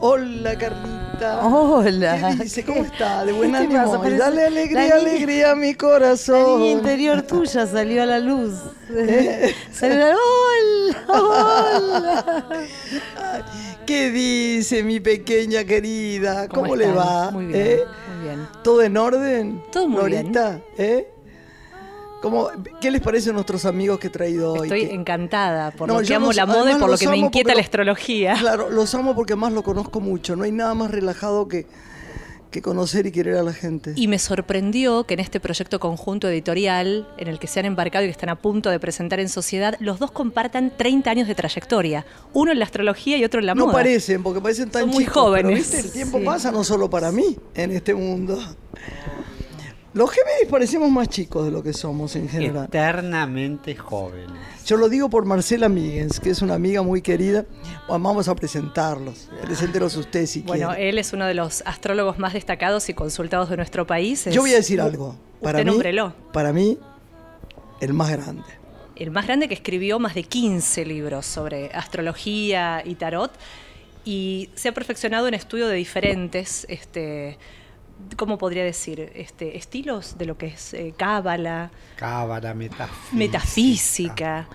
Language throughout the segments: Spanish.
Hola Carlita. Hola. ¿Qué dice? ¿Cómo está? De buen ¿Qué ánimo. pasa? Dale alegría, la alegría a mi La corazón. niña interior tuya salió a la luz. salió a la ¡Hola! ¡Hola! ¿Qué dice mi pequeña querida? ¿Cómo, ¿Cómo le va? Muy bien, ¿Eh? muy bien. ¿Todo en orden? Todo muy bien. Florita? ¿Eh? ¿Cómo- ¿Qué les parece a nuestros amigos que he traído hoy? Estoy Que- encantada por No, lo que amo los- la moda y por lo que me inquieta la lo- astrología. Claro, los amo porque más lo conozco mucho. No hay nada más relajado que, que conocer y querer a la gente. Y me sorprendió que en este proyecto conjunto editorial en el que se han embarcado y que están a punto de presentar en sociedad, los dos compartan 30 años de trayectoria. Uno en la astrología y otro en la no moda. parecen, porque parecen tan Son muy chicos, pero, jóvenes. ¿viste? El tiempo Sí. pasa no solo para mí en este mundo. Los Géminis parecemos más chicos de lo que somos en general. Eternamente jóvenes. Yo lo digo por Marcela Míguez, que es una amiga muy querida. Vamos a presentarlos. Preséntelos ustedes si Bueno, quieren. él es uno de los astrólogos más destacados y consultados de nuestro país. Es- Yo voy a decir algo. Para Usted mí, nómbrelo. para mí, el más grande. el más grande que escribió más de 15 libros sobre astrología y tarot y se ha perfeccionado en estudio de diferentes, este, ¿cómo podría decir? Este, estilos de lo que es eh, cábala, Cábala, metafísica. metafísica.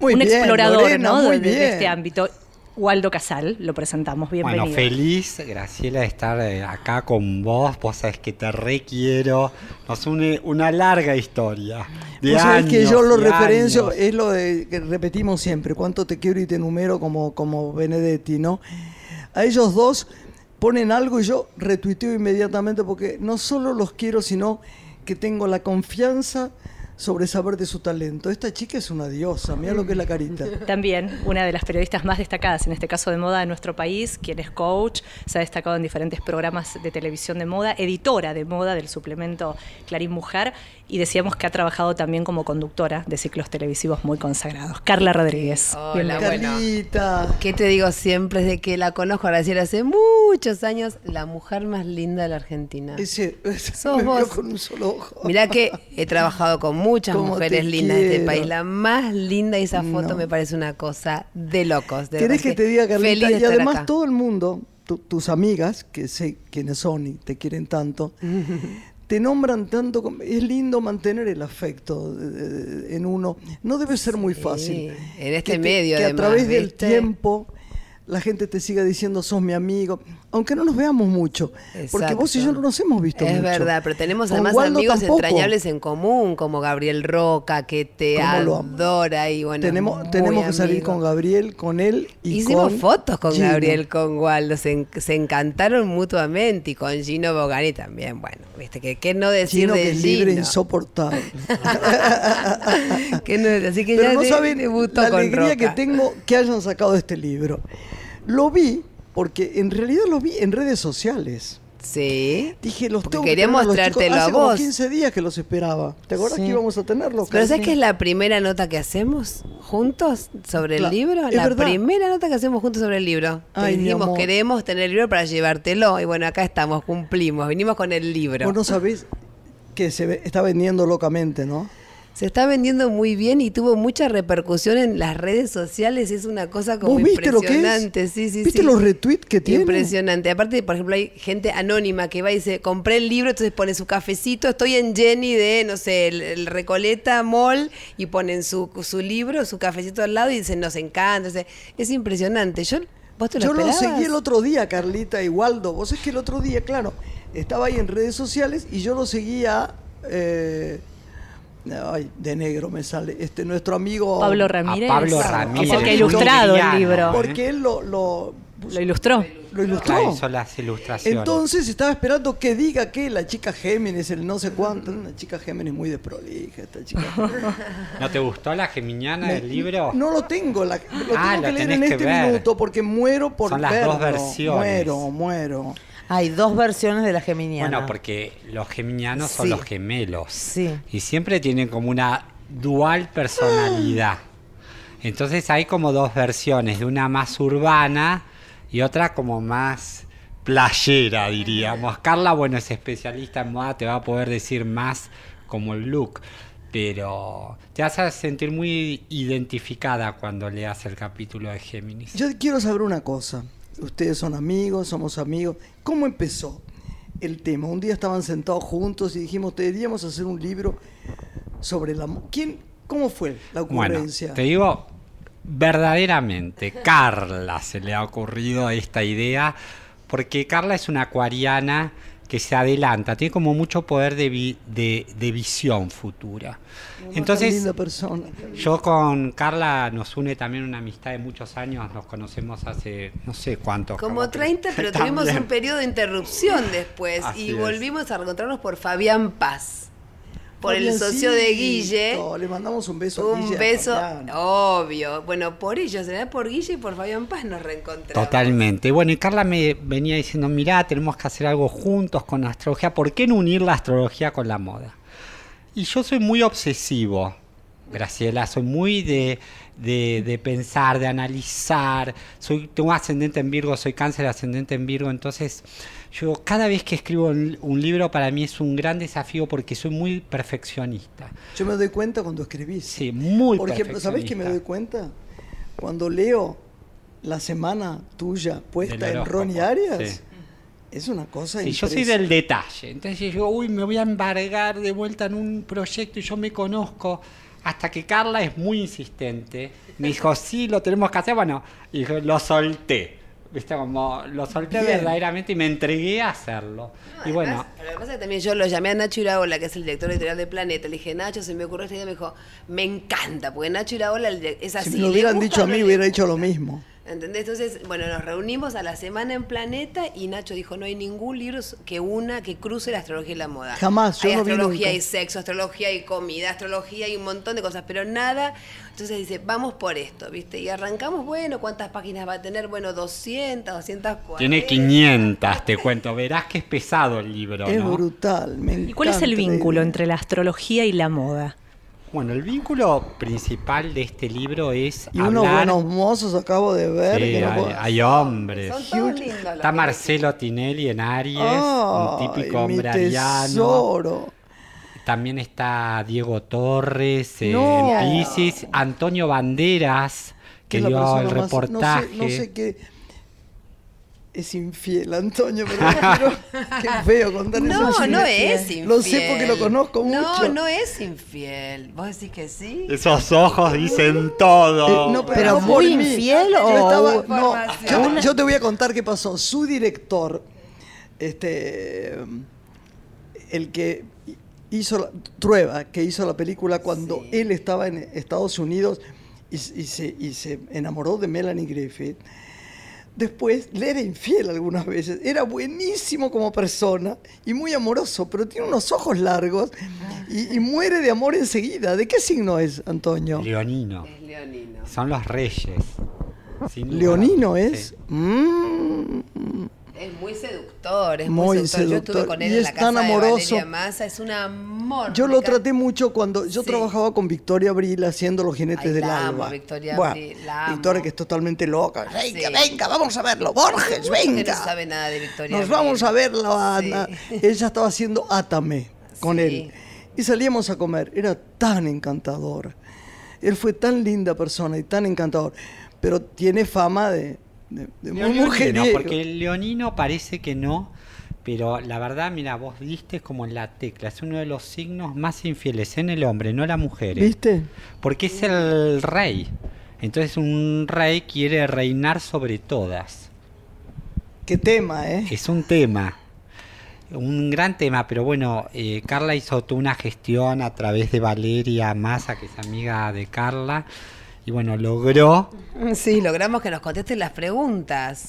Muy un bien, explorador Lorena, ¿no? muy de, de bien. este ámbito. Waldo Casal, lo presentamos, bienvenido. Bueno, feliz, Graciela, de estar eh, acá con vos. Vos sabés que te requiero. Nos une una larga historia. De Vos sabés que yo años lo referencio, años. es lo de, que repetimos siempre, cuánto te quiero y te numero como, como Benedetti, ¿no? A ellos dos ponen algo y yo retuiteo inmediatamente porque no solo los quiero, sino que tengo la confianza sobre saber de su talento. Esta chica es una diosa, mira lo que es la carita. También una de las periodistas más destacadas, en este caso de moda de nuestro país, quien es coach, se ha destacado en diferentes programas de televisión de moda, editora de moda del suplemento Clarín Mujer, y decíamos que ha trabajado también como conductora de ciclos televisivos muy consagrados. Carla Rodríguez. Hola, bienvenida. bueno. Carlita. ¿Qué te digo siempre? Desde que la conozco, Graciela, hace muchos años, la mujer más linda de la Argentina. Ese, ese Sos me vos. con un solo ojo. Mirá que he trabajado con muchas mujeres lindas de este quiero. país. La más linda y esa foto No. me parece una cosa de locos. De ¿Querés que te diga, Carlita? Y además acá. todo el mundo, tu- tus amigas, que sé quiénes son y te quieren tanto, te nombran tanto. Es lindo mantener el afecto de- en uno. No debe ser muy fácil. en este Que te- medio, Que a través del tiempo la gente te siga diciendo sos mi amigo, aunque no nos veamos mucho, porque vos y yo no nos hemos visto Es mucho. verdad, pero tenemos Con además Waldo amigos tampoco. entrañables en común, como Gabriel Roca, que te adora y bueno. tenemos tenemos que salir con Gabriel, con él y Hicimos con fotos con Gino. Gabriel, con Waldo, se, se encantaron mutuamente y con Gino Bogani también. Bueno, viste que qué no decir Gino de que es libre, insoportable. ¿Qué no- así que Pero ya no saben la alegría Roca. que tengo que hayan sacado este libro. Lo vi porque en realidad lo vi en redes sociales. Sí. Dije, los Porque tengo que quería tener a los mostrártelo chicos. a Hace como vos. 15 días que los esperaba. ¿Te acuerdas Sí. que íbamos a tenerlos? Pero ¿sabes que es la primera nota que hacemos juntos sobre el libro? es La verdad. primera nota que hacemos juntos sobre el libro. Ay, dijimos, queremos tener el libro para llevártelo. Y bueno, acá estamos, cumplimos. Vinimos con el libro. Vos no sabés que se ve- está vendiendo locamente, ¿no? Se está vendiendo muy bien y tuvo mucha repercusión en las redes sociales. Es una cosa como ¿Vos viste lo que es? impresionante. Sí, sí, ¿Viste sí. los retweets que tiene? Impresionante. Aparte, por ejemplo, hay gente anónima que va y dice, compré el libro, entonces pone su cafecito, estoy en Jenny de, no sé, el, el Recoleta Mall, y ponen su, su libro, su cafecito al lado y dicen, nos encanta. O sea, es impresionante. Yo, ¿Vos te lo Yo lo seguí el otro día, Carlita y Waldo. Vos es que el otro día, claro, estaba ahí en redes sociales y yo lo seguía. eh, ay, de negro me sale. Este, nuestro amigo. Pablo Ramírez. Pablo Ramírez. Es el que ha ilustrado el libro. Porque él lo, lo, Lo ilustró. lo ilustró. Claro, hizo las ilustraciones. Entonces estaba esperando que diga que la chica Géminis, el no sé cuánto, una chica Géminis muy desprolija, esta chica. ¿No te gustó la geminiana del libro? No lo tengo, la- lo Ah, tengo que lo leer tenés en que este ver. minuto porque muero por Son las verlo. dos versiones. Muero, muero. Hay dos versiones de la geminiana. Bueno, porque los geminianos son los gemelos. Sí. Y siempre tienen como una dual personalidad. Entonces hay como dos versiones, de una más urbana y otra como más playera, diríamos. Carla, bueno, es especialista en moda, te va a poder decir más como el look, pero te vas a sentir muy identificada cuando leas el capítulo de Géminis. Yo quiero saber una cosa. Ustedes son amigos, somos amigos. ¿Cómo empezó el tema? Un día estaban sentados juntos y dijimos, deberíamos hacer un libro sobre la... mo- ¿Quién, ¿Cómo fue la Bueno, ocurrencia? te digo, verdaderamente, Carla se le ha ocurrido esta idea, porque Carla es una acuariana que se adelanta, tiene como mucho poder de, vi- de, de visión futura. Una Entonces, linda persona. yo con Carla nos une también una amistad de muchos años, nos conocemos hace no sé cuántos. Como que- 30, pero tuvimos un periodo de interrupción después Así y es. volvimos a reencontrarnos por Fabián Paz. Por el socio de Guille. Fabiancito, Le mandamos un beso a Un Guille, a beso, obvio. Bueno, por ellos, ¿verdad? Por Guille y por Fabián Paz nos reencontramos. Totalmente. Bueno, y Carla me venía diciendo, mirá, tenemos que hacer algo juntos con la astrología. ¿Por qué no unir la astrología con la moda? Y yo soy muy obsesivo, Graciela, soy muy de, de- de pensar, de analizar. Soy, tengo ascendente en Virgo, soy cáncer ascendente en Virgo, entonces yo cada vez que escribo un, libro para mí es un gran desafío porque soy muy perfeccionista. Yo me doy cuenta cuando escribís. Sí, muy Por ejemplo, ¿sabés qué me doy cuenta? Cuando leo la semana tuya puesta en Ronnie Arias, sí. es una cosa Sí, yo soy del detalle. Entonces yo uy, me voy a embargar de vuelta en un proyecto y yo me conozco. Hasta que Carla es muy insistente. Me dijo, sí, lo tenemos que hacer. Bueno, y yo lo solté. ¿Viste? Como lo solté Bien. verdaderamente y me entregué a hacerlo. y bueno, pero lo que pasa es que también yo lo llamé a Nacho Iraola, que es el director editorial de Planeta. Le dije, Nacho, se me ocurrió esta idea. Me dijo, me encanta, porque Nacho Iraola es así. Si me lo hubieran dicho a mí, hubiera hecho lo mismo. ¿Entendés? Entonces, bueno, nos reunimos a la semana en Planeta y Nacho dijo, no hay ningún libro que una, que cruce la astrología y la moda. Jamás, yo Hay no vi astrología nunca. y sexo, astrología y comida, astrología y un montón de cosas, pero nada. Entonces dice, vamos por esto, ¿viste? Y arrancamos, bueno, ¿cuántas páginas va a tener? Bueno, 200, 240. tiene 500, te cuento. Verás que es pesado el libro, es ¿no? brutal. Me ¿Y cuál es el vínculo entre la astrología y la moda? Bueno, el vínculo principal de este libro es Y unos buenos mozos acabo de ver. Sí, que no hay, puedo- hay hombres. Son todos lindos. los Está que- Marcelo Tinelli en Aries, un Ay, típico mi hombre ariano. tesoro. También está Diego Torres eh, No. en Pisces, Antonio Banderas, que dio el persona más- no sé- reportaje. No sé, qué. Es infiel, Antonio, pero no qué feo contar eso. No, no es infiel. Lo sé porque lo conozco No, mucho. no es infiel. ¿Vos decís que sí? Esos ojos dicen todo. Eh, no, pero, Pero no muy mí. infiel Yo o estaba- una- no, yo, yo te voy a contar qué pasó. Su director, este, el que hizo la, Trueba, que hizo la película cuando Sí. él estaba en Estados Unidos y, y se, y se enamoró de Melanie Griffith. Después le era infiel algunas veces. Era buenísimo como persona y muy amoroso, pero tiene unos ojos largos y, y muere de amor enseguida. ¿De qué signo es, Antonio? Leonino. Es leonino. Son los reyes. sin duda. Leonino es. Sí. Mm. Es muy seductor, es muy, Muy seductor. Yo estuve con él Y en es la casa tan de amoroso. Valeria Massa, es un amor. Yo lo traté mucho cuando yo Sí. trabajaba con Victoria Abril haciendo Los Jinetes Ay, del la amo. Victoria Buah, Abril, la amo. Victoria que es totalmente loca. Venga, Sí. venga, vamos a verlo. Borges, venga. no sabe nada de Victoria Nos Abril. vamos a verlo, Sí. Ella estaba haciendo Átame con Sí. él. Y salíamos a comer. Era tan encantador. Él fue tan linda persona y tan encantador. Pero tiene fama de, de, de muy mujeriego. porque el leonino parece que no, pero la verdad, mira, vos diste como en la tecla, es uno de los signos más infieles en el hombre, no la mujer. ¿eh? ¿Viste? Porque es el rey. Entonces un rey quiere reinar sobre todas. Qué tema, ¿eh? Es un tema, un gran tema, pero bueno, eh, Carla hizo toda una gestión a través de Valeria Massa, que es amiga de Carla, y bueno, logró Sí, logramos que nos contesten las preguntas.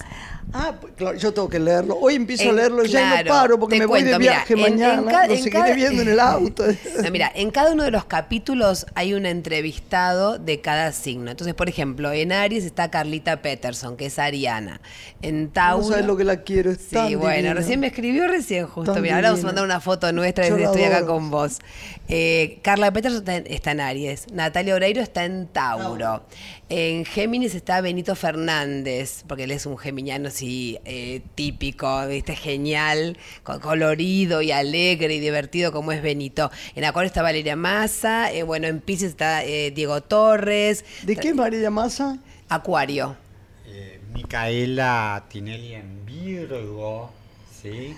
Ah, pues, claro, yo tengo que leerlo. Hoy empiezo a En- leerlo ya y claro, no paro porque me voy cuento, de mira, viaje en- en mañana. lo en seguiré cada- viendo en el auto. No, mira, en cada uno de los capítulos hay un entrevistado de cada signo. Entonces, por ejemplo, en Aries está Carlita Peterson, que es Ariana. En Tauro. No sabes lo que la quiero. Es Sí, tan bueno, divina. recién me escribió recién justo. Tan Mira, ahora vamos a mandar una foto nuestra desde estoy acá con vos. Eh, Carla Peterson está en, está en Aries. Natalia Oreiro está en Tauro. En Géminis está Benito Fernández, porque él es un geminiano así eh, típico, ¿viste? Genial, co- colorido y alegre y divertido como es Benito. En Acuario está Valeria Massa. eh, bueno, en Pisces está eh, Diego Torres. ¿De qué María Massa? Acuario. eh, Micaela Tinelli en Virgo, ¿sí?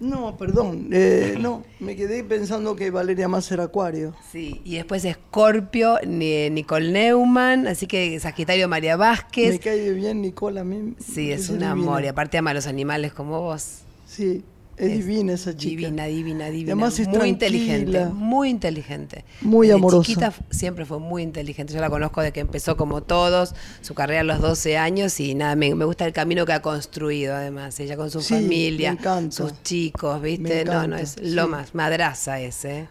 No, perdón. eh, no, me quedé pensando que Valeria más era Acuario. Sí, y después Escorpio, Ni- Nicole Neumann, así que Sagitario María Vázquez. Me cae bien Nicola a mí. Sí, es es un amor, y aparte ama a los animales como vos. Sí, es, divina esa chica. Divina, divina, divina. Además es muy inteligente, muy inteligente. Muy Desde amorosa. chiquita siempre fue muy inteligente. Yo la conozco desde que empezó como todos, su carrera a los 12 años y nada, me, me gusta el camino que ha construido además. Ella con su Sí, familia, sus chicos, ¿viste? No, no, es lo más, madraza ese.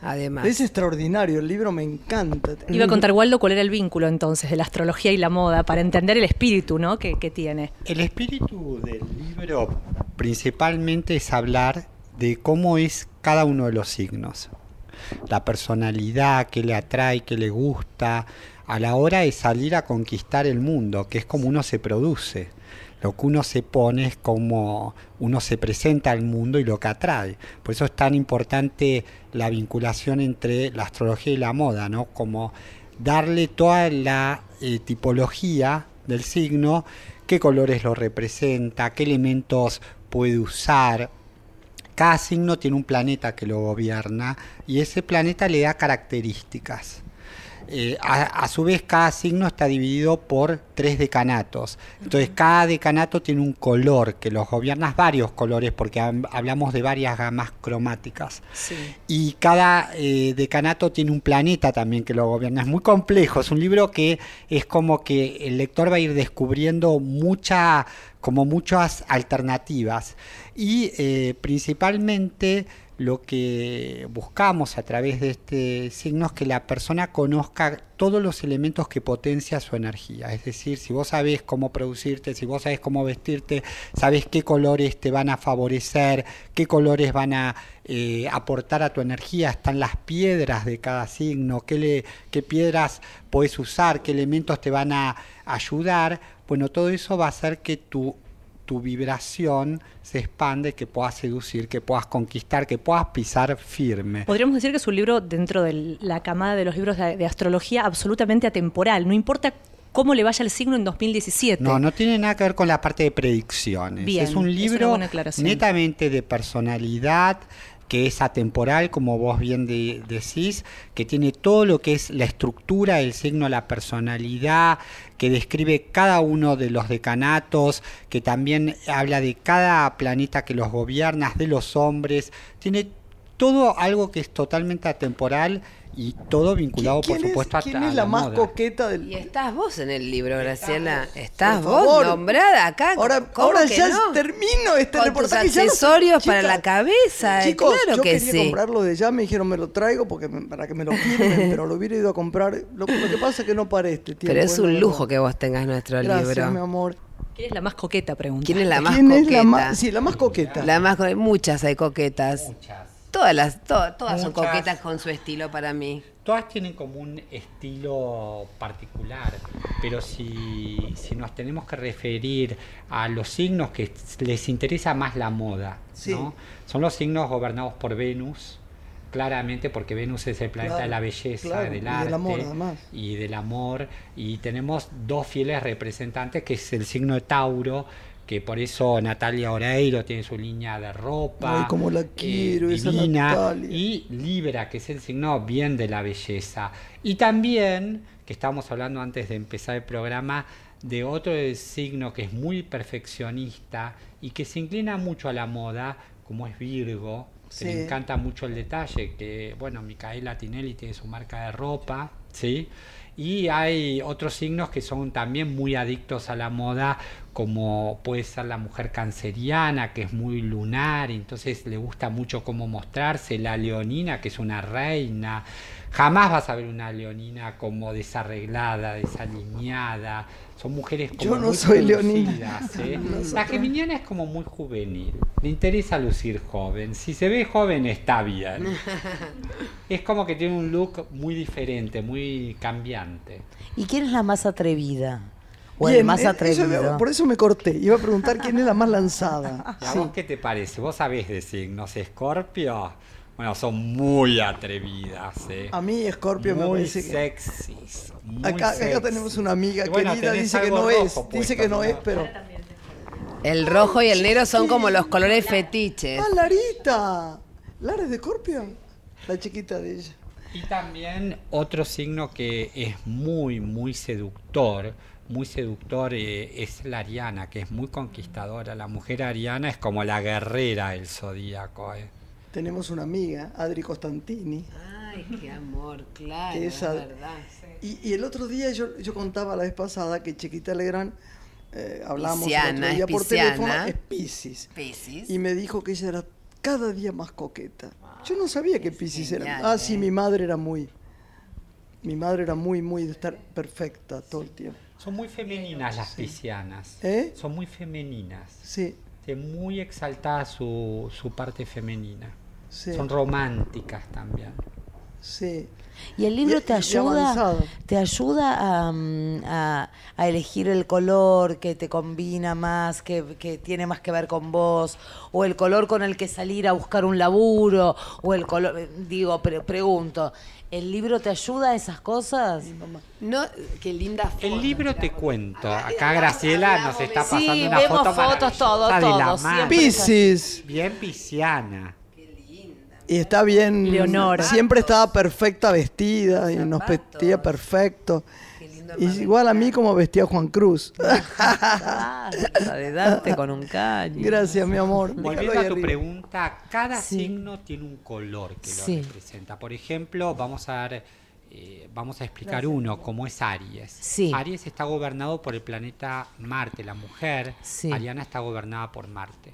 Además. Es extraordinario, el libro me encanta. Iba a contar Waldo cuál era el vínculo entonces de la astrología y la moda para entender el espíritu ¿no? que, que tiene. El espíritu del libro principalmente es hablar de cómo es cada uno de los signos. La personalidad, qué le atrae, qué le gusta, a la hora de salir a conquistar el mundo, que es como uno se produce. Lo que uno se pone es como uno se presenta al mundo y lo que atrae. Por eso es tan importante la vinculación entre la astrología y la moda, ¿no? Como darle toda la eh, tipología del signo, qué colores lo representa, qué elementos puede usar. Cada signo tiene un planeta que lo gobierna y ese planeta le da características. Eh, a, a su vez, cada signo está dividido por tres decanatos. Entonces, cada decanato tiene un color que los gobierna, varios colores, porque hab- hablamos de varias gamas cromáticas. Y cada eh, decanato tiene un planeta también que lo gobierna. Es muy complejo, es un libro que es como que el lector va a ir descubriendo mucha, como muchas alternativas. Y eh, principalmente lo que buscamos a través de este signo es que la persona conozca todos los elementos que potencia su energía. Es decir, si vos sabés cómo producirte, si vos sabés cómo vestirte, sabés qué colores te van a favorecer, qué colores van a eh, aportar a tu energía, están las piedras de cada signo, qué, piedras puedes usar, qué elementos te van a ayudar. Bueno, todo eso va a hacer que tu tu vibración se expande, que puedas seducir, que puedas conquistar, que puedas pisar firme. Podríamos decir que es un libro dentro de la camada de los libros de, de astrología absolutamente atemporal. No importa cómo le vaya el signo en 2017. No, no tiene nada que ver con la parte de predicciones. Bien, es un libro netamente de personalidad, que es atemporal, como vos bien de- decís, que tiene todo lo que es la estructura del signo, la personalidad, que describe cada uno de los decanatos, que también habla de cada planeta que los gobierna, de los hombres, tiene todo algo que es totalmente atemporal y todo vinculado, por ¿Quién es- supuesto, a ¿Quién es la, más moda. coqueta del.? Y estás vos en el libro, Graciela. Estás Por vos favor. nombrada acá. Ahora, ¿Cómo ahora ya no? termino este Con tus reportaje. ya no sé- accesorios para Chicas, la cabeza. eh, Chicos, claro yo que quería sí. comprarlo de ya, me dijeron me lo traigo porque me- para que me lo firmen, pero lo hubiera ido a comprar. Lo, lo que pasa es que no para este tiempo. Pero es la un lujo que vos tengas nuestro Gracias, mi libro. amor. ¿Quién es la más coqueta? Pregunta. ¿Quién es la más ¿Quién coqueta? es la más? Sí, la más coqueta. La más co- muchas hay coquetas. Muchas. Todas las, to- todas son coquetas con su estilo para mí. Todas tienen como un estilo particular, pero si, si nos tenemos que referir a los signos que les interesa más la moda, Sí. ¿no? son los signos gobernados por Venus, claramente porque Venus es el planeta Claro, de la belleza, claro, y del del arte amor, además. y del amor, y tenemos dos fieles representantes, que es el signo de Tauro, que por eso Natalia Oreiro tiene su línea de ropa. Ay, cómo la eh, quiero, esa divina, Natalia. y Libra, que es el signo bien de la belleza. Y también, que estábamos hablando antes de empezar el programa, de otro signo que es muy perfeccionista y que se inclina mucho a la moda, como es Virgo, que Sí. le encanta mucho el detalle, que bueno, Micaela Tinelli tiene su marca de ropa, ¿sí? Y hay otros signos que son también muy adictos a la moda, como puede ser la mujer canceriana, que es muy lunar, y entonces le gusta mucho cómo mostrarse, la leonina, que es una reina. Jamás vas a ver una leonina como desarreglada, desalineada. Son mujeres como Yo no muy soy leonina. ¿eh? La geminiana es como muy juvenil. Le interesa lucir joven. Si se ve joven está bien. Es como que tiene un look muy diferente, muy cambiante. ¿Y quién es la más atrevida? O el más eso- atrevido. por eso me corté. Iba a preguntar quién es la más lanzada. ¿Y a Sí. vos qué te parece? ¿Vos sabés de signos? ¿Escorpio? Bueno, son muy atrevidas, ¿eh? A mí, Scorpio, me muy parece sexys. muy Acá, acá sexys. tenemos una amiga bueno, querida, dice que no es, dice que no ¿no? es, pero. El rojo y el negro son como los colores fetiches. ¡Ah, Larita! ¿Lara es de Scorpio? La chiquita de ella. Y también otro signo que es muy, muy seductor, muy seductor eh, es la Ariana, que es muy conquistadora. La mujer ariana es como la guerrera del zodíaco. eh. Tenemos una amiga, Adri Costantini. Ay, qué amor, claro, Que es verdad. Y, y el otro día yo, yo contaba la vez pasada que Chiquita Legrand, eh, hablamos el Pisciana, otro día es por teléfono, es Piscis. Piscis. Y me dijo que ella era cada día más coqueta. Yo no sabía que Piscis era. Ah, sí, ¿eh? mi madre era muy. Mi madre era muy, muy de estar perfecta todo el tiempo. Son muy femeninas las piscianas. ¿Eh? Son muy femeninas. Sí, Tiene muy exaltada su, su parte femenina. sí. Son románticas también. Sí. ¿Y el libro Y- te y ayuda, te ayuda a, mm, a- a elegir el color que te combina más, que, que tiene más que ver con vos, o el color con el que salir a buscar un laburo, o el color, eh, digo, pre- pregunto, ¿el libro te ayuda a esas cosas? No, qué linda foto. El libro te cuento. Acá Graciela nos está Sí, pasando una vemos foto fotos, todo, todo. Piscis. Bien pisciana. Y está bien. Leonora. Siempre estaba perfecta vestida y nos vestía perfecto. Y igual a mí como vestía Juan Cruz. De con un caño. Gracias, mi amor. Volviendo a tu arriba. pregunta, cada Sí. signo tiene un color que Sí. lo representa. Por ejemplo, vamos a dar, eh, vamos a explicar uno, como es Aries. Sí. Aries está gobernado por el planeta Marte, la mujer. Sí. Ariana está gobernada por Marte.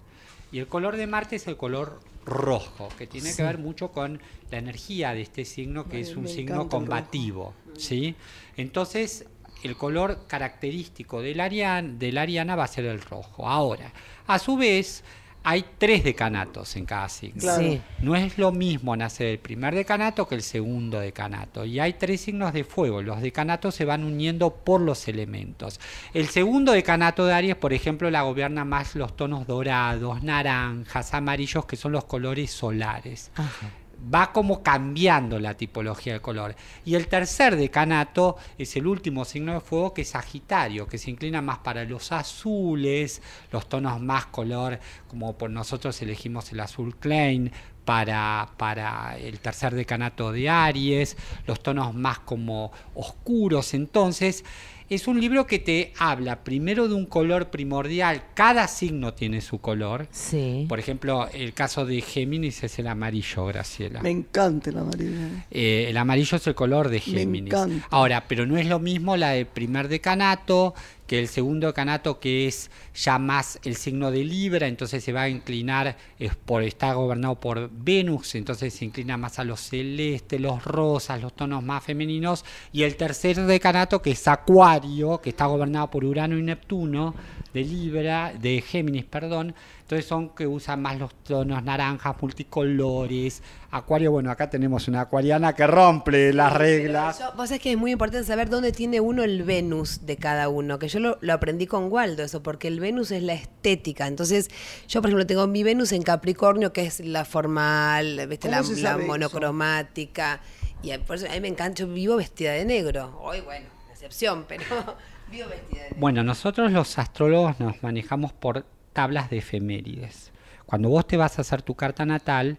Y el color de Marte es el color rojo, que tiene Sí. que ver mucho con la energía de este signo, que Ay, es un signo combativo. ¿sí? Entonces, el color característico del, Arian, del Ariana va a ser el rojo. Ahora, a su vez, hay tres decanatos en cada signo. Claro. Sí. No es lo mismo nacer el primer decanato que el segundo decanato. Y hay tres signos de fuego. Los decanatos se van uniendo por los elementos. El segundo decanato de Aries, por ejemplo, la gobierna más los tonos dorados, naranjas, amarillos, que son los colores solares Ajá. Va como cambiando la tipología del color. Y el tercer decanato es el último signo de fuego que es Sagitario, que se inclina más para los azules, los tonos más color, como por nosotros elegimos el azul Klein para, para el tercer decanato de Aries, los tonos más como oscuros. Entonces, es un libro que te habla primero de un color primordial, cada signo tiene su color. Sí. Por ejemplo, el caso de Géminis es el amarillo, Graciela. Me encanta la amarilla. Eh, el amarillo es el color de Me Géminis. encanta. Ahora, pero no es lo mismo la del primer decanato que el segundo decanato que es ya más el signo de Libra, entonces se va a inclinar, es por, está gobernado por Venus, entonces se inclina más a los celestes, los rosas, los tonos más femeninos, y el tercer decanato que es Acuario, que está gobernado por Urano y Neptuno, de Libra, de Géminis, perdón, entonces son que usan más los tonos naranjas, multicolores. Acuario, bueno, acá tenemos una acuariana que rompe las reglas. Yo- vos sabés que es muy importante saber dónde tiene uno el Venus de cada uno, que yo lo, lo aprendí con Waldo, eso, porque el Venus es la estética. Entonces, yo, por ejemplo, tengo mi Venus en Capricornio, que es la formal, ¿viste? ¿Cómo la, la monocromática. Y por eso a mí me encanta, yo vivo vestida de negro. Hoy, bueno, excepción, pero vivo vestida de negro. Bueno, nosotros los astrólogos nos manejamos por tablas de efemérides. Cuando vos te vas a hacer tu carta natal,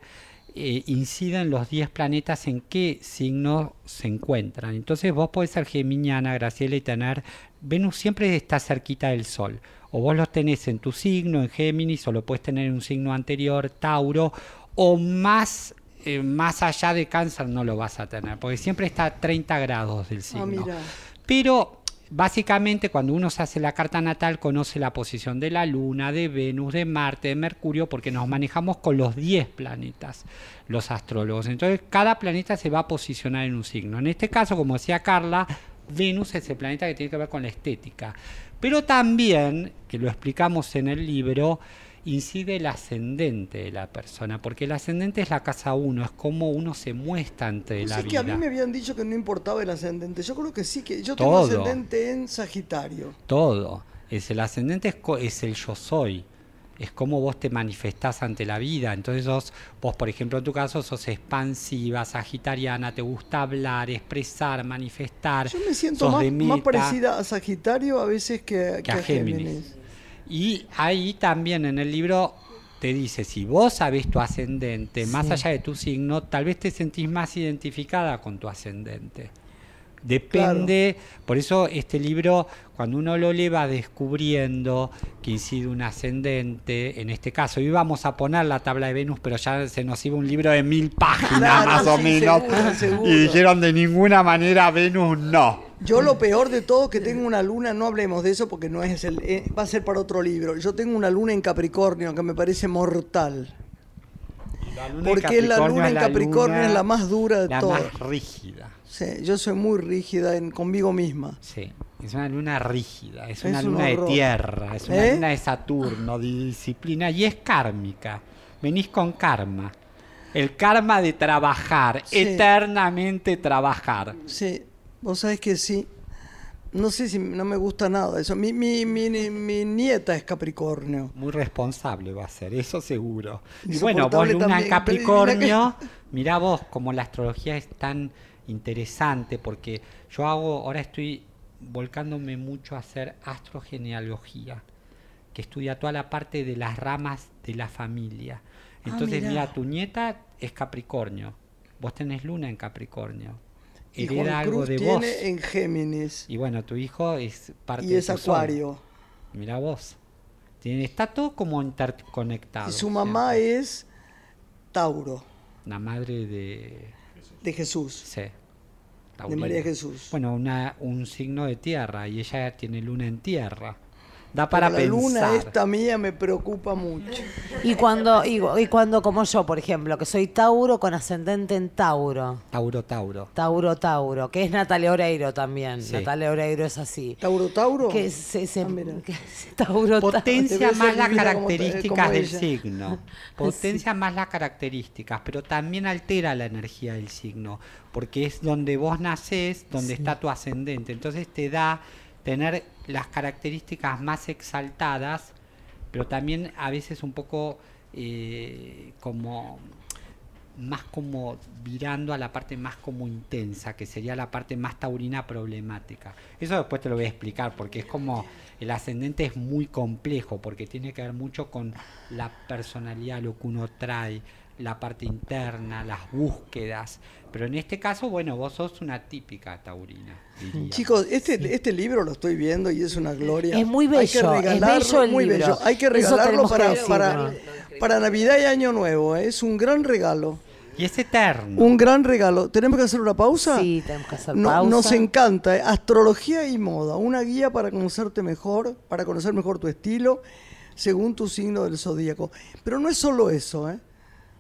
eh, inciden los 10 planetas en qué signo se encuentran. Entonces vos podés ser geminiana, Graciela, y tener... Venus siempre está cerquita del Sol. O vos los tenés en tu signo, en Géminis, o lo puedes tener en un signo anterior, Tauro, o más... eh, más allá de cáncer no lo vas a tener, porque siempre está a 30 grados del signo. Ah, mira. Pero básicamente cuando uno se hace la carta natal conoce la posición de la Luna, de Venus, de Marte, de Mercurio, porque nos manejamos con los 10 planetas, los astrólogos. Entonces cada planeta se va a posicionar en un signo. En este caso, como decía Carla, Venus es el planeta que tiene que ver con la estética. Pero también, que lo explicamos en el libro, incide el ascendente de la persona, porque el ascendente es la casa uno, es como uno se muestra ante No la sé vida. que a mí me habían dicho que no importaba el ascendente. Yo creo que sí, que yo tengo ascendente en Sagitario. todo. Es el ascendente es, es el yo soy. es cómo vos te manifestás ante la vida. Entonces vos, vos, por ejemplo, en tu caso, sos expansiva, sagitariana, te gusta hablar, expresar, manifestar. Yo me siento más, parecida a Sagitario a veces que, que a Géminis. Y ahí también en el libro te dice, si vos sabés tu ascendente, más allá de tu signo, tal vez te sentís más identificada con tu ascendente. Depende, por eso este libro, cuando uno lo lee, va descubriendo que incide un ascendente, en este caso. Íbamos a poner la tabla de Venus, pero ya se nos iba un libro de mil páginas Claro, más o menos. seguro, seguro. Y dijeron de ninguna manera Venus no. Yo lo peor de todo que tengo una luna, no hablemos de eso porque no es el, eh, va a ser para otro libro. Yo tengo una luna en Capricornio que me parece mortal. La luna en Porque la luna en la Capricornio luna es la más dura de la todas. más rígida. Sí, yo soy muy rígida en, conmigo misma. Sí, es una luna rígida, es Es una un luna de tierra, es una ¿Eh? luna de Saturno, de disciplina y es kármica. Venís con karma. El karma de trabajar, Sí. eternamente trabajar. Sí, vos sabés que sí. No sé si no me gusta nada eso. Mi, mi, mi, mi nieta es Capricornio. Muy responsable va a ser, eso seguro. Y bueno, vos luna en también, Capricornio, mirá vos como la astrología es tan interesante porque yo hago, ahora estoy volcándome mucho a hacer astrogenealogía, que estudia toda la parte de las ramas de la familia. Ah, Entonces, mira, tu nieta es Capricornio, vos tenés luna en Capricornio, Y hereda Juan algo Cruz de tiene vos. en Géminis. Y bueno, tu hijo es parte Y de es. Acuario. Mira vos. Tiene, está todo como interconectado. Y su mamá es Tauro, La madre de. De Jesús. Sí. De. María Jesús. Bueno, una, un signo de tierra y ella tiene luna en tierra. Da para Pero la luna pensar. esta mía me preocupa mucho. Y cuando, y, y cuando, como yo, por ejemplo, que soy Tauro con ascendente en Tauro. Tauro, Tauro. Tauro, Tauro, que es Natalia Oreiro también. Sí. Natalia Oreiro es así. Tauro, Tauro. Que se, se- Ah, que- Tauro, Tauro. Potencia más las características del signo. Potencia más las características, pero también altera la energía del signo, porque es donde vos nacés, donde está tu ascendente. Entonces te da tener las características más exaltadas, pero también a veces un poco eh, como más como virando a la parte más como intensa, que sería la parte más taurina problemática. Eso después te lo voy a explicar, porque es como el ascendente es muy complejo, porque tiene que ver mucho con la personalidad, lo que uno trae, la parte interna, las búsquedas. Pero en este caso, bueno, vos sos una típica taurina. diría. Chicos, este, este libro lo estoy viendo y es una gloria. Es muy Hay que bello, es regalarlo, bello el muy libro. bello. Hay que regalarlo que para, para, para Navidad y Año Nuevo. ¿eh? Es un gran regalo. Y es eterno. Un gran regalo. ¿Tenemos que hacer una pausa? Sí, tenemos que hacer No- pausa. Nos encanta. ¿eh? Astrología y moda. Una guía para conocerte mejor, para conocer mejor tu estilo, según tu signo del zodíaco. Pero no es solo eso, ¿eh?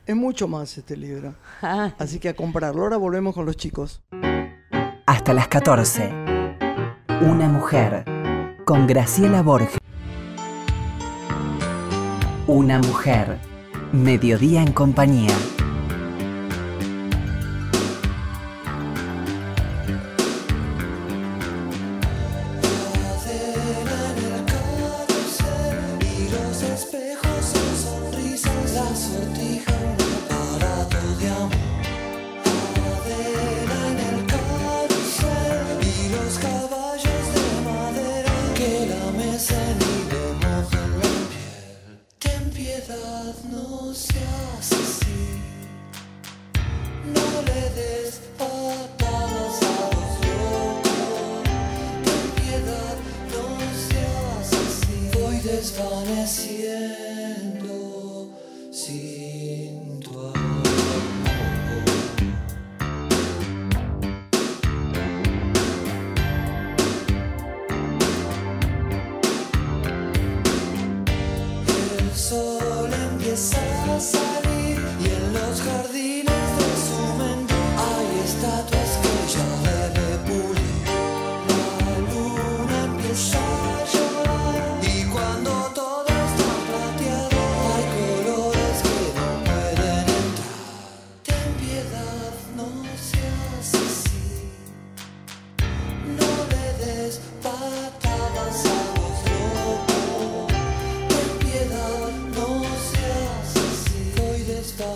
Es mucho más este libro. Ah, Así que a comprarlo. Ahora volvemos con los chicos. Hasta las 14. Una mujer. Con Graciela Borges. Una mujer. Mediodía en compañía.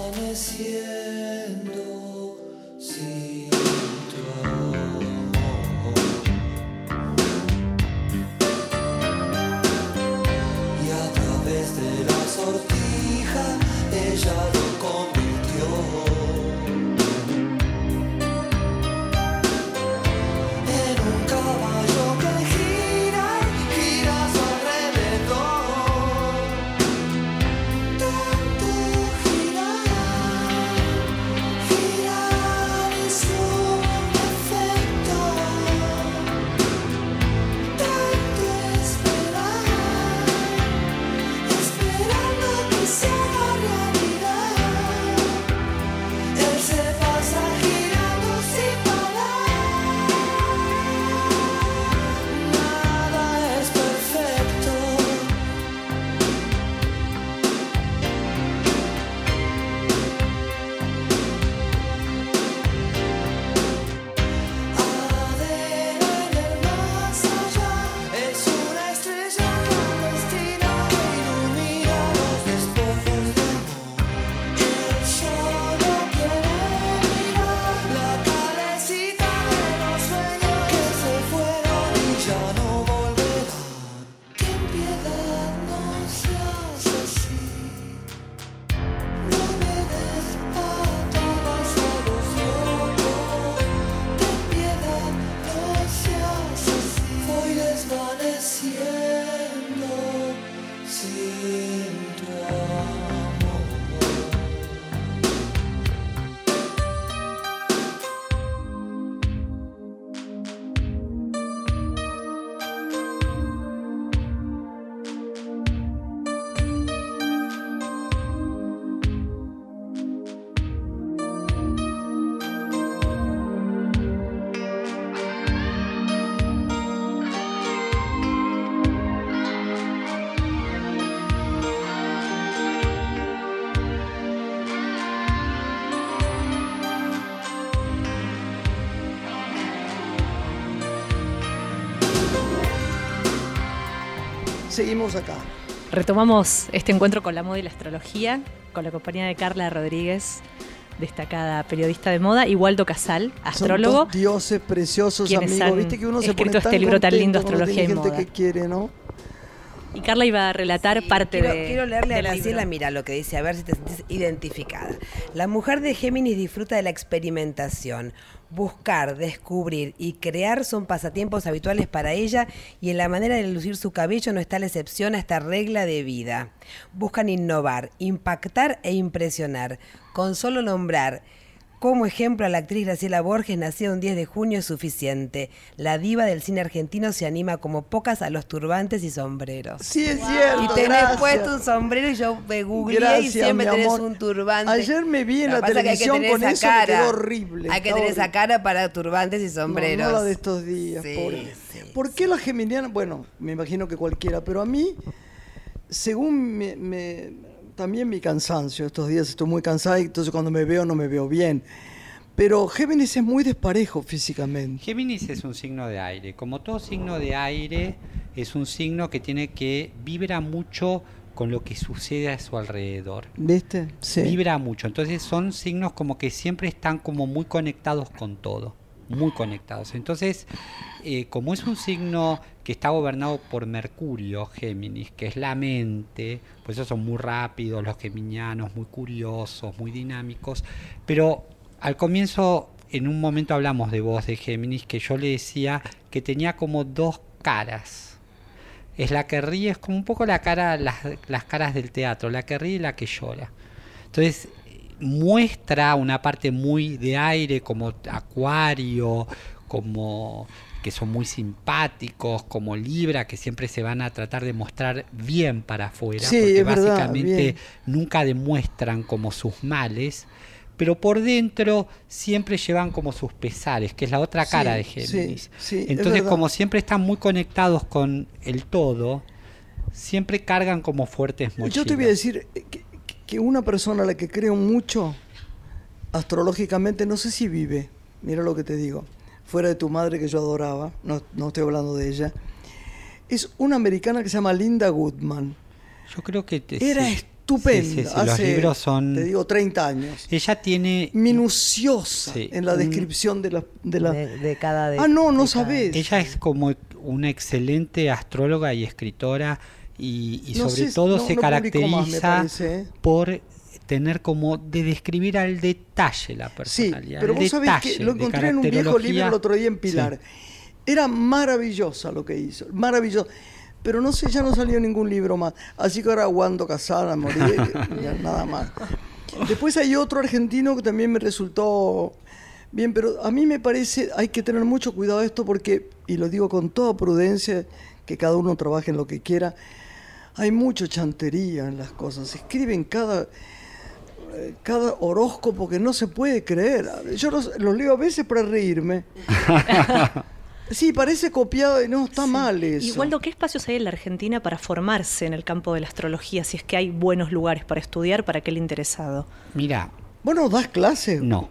amaneciendo. Seguimos acá. Retomamos este encuentro con la moda y la astrología, con la compañía de Carla Rodríguez, destacada periodista de moda, y Waldo Casal, astrólogo. Son dos dioses preciosos, amigos. Viste que uno se pone tan este libro tan lindo, Astrología y gente Moda. que quiere, ¿no? Y Carla iba a relatar parte quiero, de. quiero leerle a Graciela, mira lo que dice, a ver si te sientes identificada. La mujer de Géminis disfruta de la experimentación. Buscar, descubrir y crear son pasatiempos habituales para ella y en la manera de lucir su cabello no está la excepción a esta regla de vida. Buscan innovar, impactar e impresionar. Con solo nombrar como ejemplo a la actriz Graciela Borges, nacida un 10 de junio, es suficiente. La diva del cine argentino se anima como pocas a los turbantes y sombreros. Sí, es cierto. Y tenés gracias. puesto un sombrero y yo me googleé y siempre tenés un turbante. Ayer me vi en la que que televisión con esa eso, me cara. quedó horrible. Hay que tener esa cara para turbantes y sombreros. No, no la de estos días, Sí, pobre. sí, ¿Por qué la geminiana? Bueno, me imagino que cualquiera, pero a mí, según me, me- también mi cansancio, estos días estoy muy cansada y entonces cuando me veo no me veo bien. Pero Géminis es muy desparejo físicamente. Géminis es un signo de aire. Como todo signo de aire, es un signo que tiene que vibra mucho con lo que sucede a su alrededor. ¿Viste? Sí. Vibra mucho. Entonces son signos como que siempre están como muy conectados con todo. Muy conectados. Entonces, eh, como es un signo que está gobernado por Mercurio, Géminis, que es la mente, pues eso son muy rápidos los geminianos, muy curiosos, muy dinámicos, pero al comienzo, en un momento hablamos de voz de Géminis, que yo le decía que tenía como dos caras. Es la que ríe, es como un poco la cara, las, las caras del teatro, la que ríe y la que llora. Entonces, muestra una parte muy de aire, como Acuario, como que son muy simpáticos, como Libra, que siempre se van a tratar de mostrar bien para afuera, Sí, porque es verdad, básicamente bien. nunca demuestran como sus males, pero por dentro siempre llevan como sus pesares, que es la otra cara Sí, de Géminis. sí, Entonces, verdad. como siempre están muy conectados con el todo, siempre cargan como fuertes mochilas. Yo te voy a decir eh, que, que una persona a la que creo mucho astrológicamente, no sé si vive, mira lo que te digo, fuera de tu madre que yo adoraba, no, no estoy hablando de ella, es una americana que se llama Linda Goodman. Yo creo que te- Era sí. estupenda. Sí, sí, sí, Los hace, libros son. Te digo, 30 años. Ella tiene. Minuciosa Sí, en la descripción de la... De la de, de cada de- ah, no, no sabés. Ella es como una excelente astróloga y escritora y, y No sobre sé, todo no- se no más, caracteriza ¿eh? por tener como de describir al detalle la Sí, personalidad. pero el vos sabés que lo encontré en un viejo libro el otro día en Sí. Pilar. Era maravillosa lo que hizo, maravilloso. Pero no sé, ya no salió ningún libro más. Así que ahora Wando Casada, morir, ya nada más. Después hay otro argentino que también me resultó bien, pero a mí me parece, hay que tener mucho cuidado de esto porque, y lo digo con toda prudencia, que cada uno trabaje en lo que quiera, hay mucho chantería en las cosas. Escriben cada eh, cada horóscopo que no se puede creer. Yo los, los leo a veces para reírme. Sí, parece copiado y no, está mal eso. Waldo, ¿qué espacios hay en la Argentina para formarse en el campo de la astrología? Si es que hay buenos lugares para estudiar para aquel interesado. Mira, Bueno, das clases. no.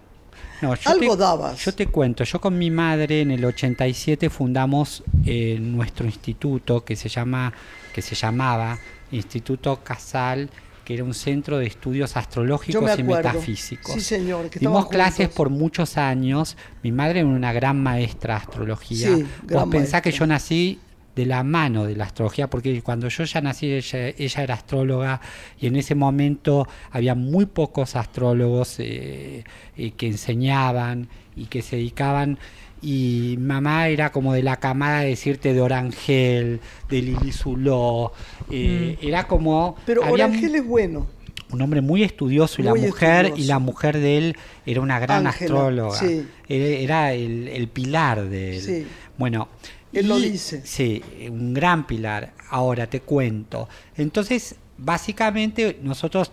No, yo Algo te- dabas. Yo te cuento, yo con mi madre en el 87 fundamos eh, nuestro instituto que se llama, que se llamaba Instituto Casal, que era un centro de estudios astrológicos y metafísicos. Sí, señor, que Dimos clases juntos. por muchos años. Mi madre era una gran maestra de astrología. Sí, Vos pensás que yo nací de la mano de la astrología, porque cuando yo ya nací ella, ella era astróloga y en ese momento había muy pocos astrólogos eh, eh, que enseñaban y que se dedicaban y mamá era como de la camada de decirte de Orangel, de Lili Zuló, eh, era como... Mm. Pero Orangel es bueno. un hombre muy estudioso y la mujer y la mujer de él era una gran Ángela, astróloga sí. era, el, el pilar de él Sí. bueno Él lo dice. sí un gran pilar ahora te cuento entonces básicamente nosotros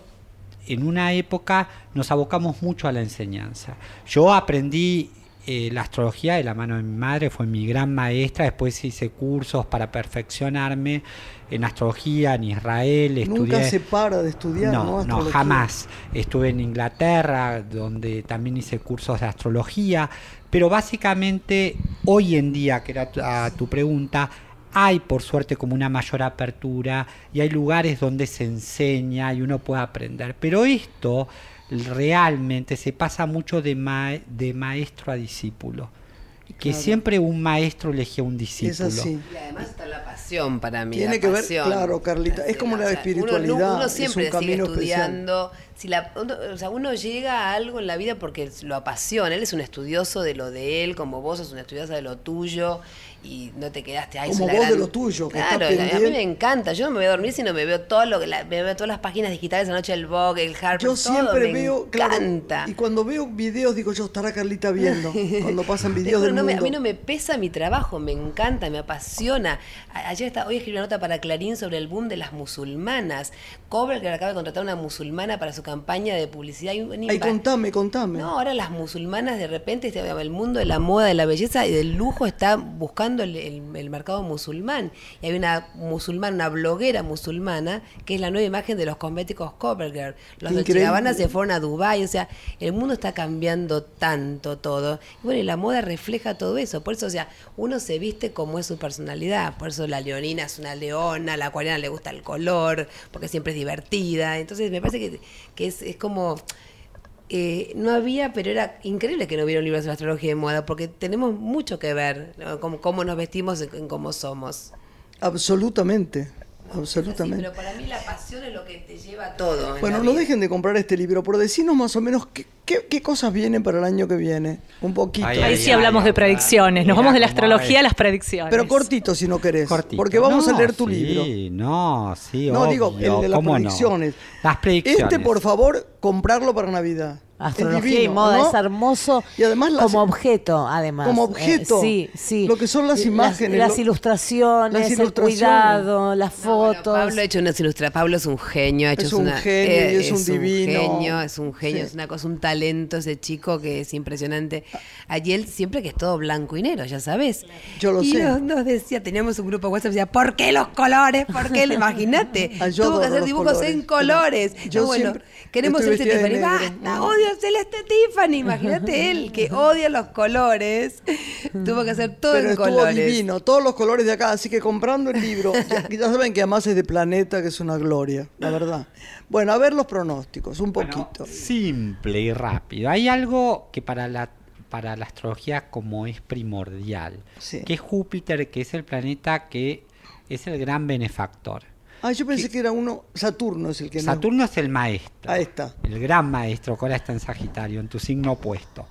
en una época nos abocamos mucho a la enseñanza yo aprendí eh, la astrología de la mano de mi madre fue mi gran maestra después hice cursos para perfeccionarme en astrología en Israel Nunca estudié se para de estudiar, ¿no? no, jamás. Estuve en Inglaterra, donde también hice cursos de astrología, pero básicamente hoy en día, que era a tu pregunta, hay por suerte como una mayor apertura y hay lugares donde se enseña y uno puede aprender. Pero esto realmente se pasa mucho de, ma- de maestro a discípulo. Que Claro. siempre un maestro elegía un Es discípulo. así. Y además está la pasión para mí. Tiene la que ver- claro, Carlita, es como la uno- espiritualidad, Uno, es siempre un camino sigue estudiando. Si la, uno, o sea, uno llega a algo en la vida porque lo apasiona. Él es un estudioso de lo de él, como vos sos una estudiosa de lo tuyo y no te quedaste ahí. Como vos de lo tuyo, que Claro, estás a mí me encanta. Yo no me voy a dormir si no me veo todo lo que la- me veo todas las páginas digitales anoche el Vogue, el Harper, Yo todo, siempre me veo, claro, encanta. y cuando veo videos digo yo, estará Carlita viendo, cuando pasan videos del no me- a mí no me pesa mi trabajo, me encanta, me apasiona. A- Ayer está, hoy escribí una nota para Clarín sobre el boom de las musulmanas. Cobra que acaba de contratar una musulmana para su campaña de publicidad. Un- Ay, contame, contame. no, ahora las musulmanas de repente, este, el mundo de la moda, de la belleza y del lujo está buscando el, el- el mercado musulmán. Y hay una musulmana, una bloguera musulmana, que es la nueva imagen de los cosméticos Covergirl. Los increíble. Gabbana se fueron a Dubái, o sea, el mundo está cambiando tanto todo. Y bueno, y la moda refleja todo eso. Por eso, o sea, uno se viste como es su personalidad. Por eso la leonina es una leona, la acuariana le gusta el color, porque siempre es divertida. Entonces me parece que, que es, es como... eh, no había, pero era increíble que no hubiera un libro sobre astrología de moda, porque tenemos mucho que ver, ¿no? Cómo, cómo nos vestimos en cómo somos. Absolutamente, absolutamente. pero para mí la pasión es lo que te lleva a todo. en Bueno, no vida. dejen de comprar este libro, por decirnos más o menos qué, qué- qué cosas vienen para el año que viene. Un poquito. Ay, Ahí sí ay, hablamos ay, de predicciones. Nos Mira vamos de la astrología a las predicciones. Pero cortito si no querés. Cortito. Porque vamos a leer tu sí, libro. No, sí, No, digo, el de las ¿cómo no? predicciones. Las predicciones. Este, por favor, comprarlo para Navidad. Astrología divino, y moda ¿no? es hermoso Y además las- como objeto, además. Como Eh, objeto. sí, sí. Lo que son las imágenes, Las, lo- ilustraciones, las el cuidado, las No, bueno, fotos. Pablo ha hecho unas ilustraciones. Pablo es un genio. Ha hecho Es un una- genio y es un divino. genio, es un genio, Sí. es una cosa, un talento ese chico que es impresionante. Allí él siempre que es todo blanco y negro, ya sabes. Yo lo y sé. Nos, nos decía, teníamos un grupo de WhatsApp, decía, ¿por qué los colores? ¿Por qué? Imagínate. Ah, Tuvo que hacer dibujos colores, en colores. yo No, bueno, siempre queremos de Tiffany. negro. Basta, Mm. Odio Celeste Tiffany. Imagínate él, que odia los colores. Tuvo que hacer todo Pero en estuvo colores. divino, todos los colores de acá, así que comprando el libro, ya, ya saben que además es de Planeta, que es una gloria, la verdad. Bueno, a ver los pronósticos, un Bueno, poquito. simple y rápido. Hay algo que para la, para la astrología como es primordial, Sí. que es Júpiter, que es el planeta que es el gran benefactor. Ah, yo pensé que era uno, Saturno es el que no- Saturno es el maestro. Ahí está. El gran maestro, ahora está en Sagitario, en tu signo opuesto.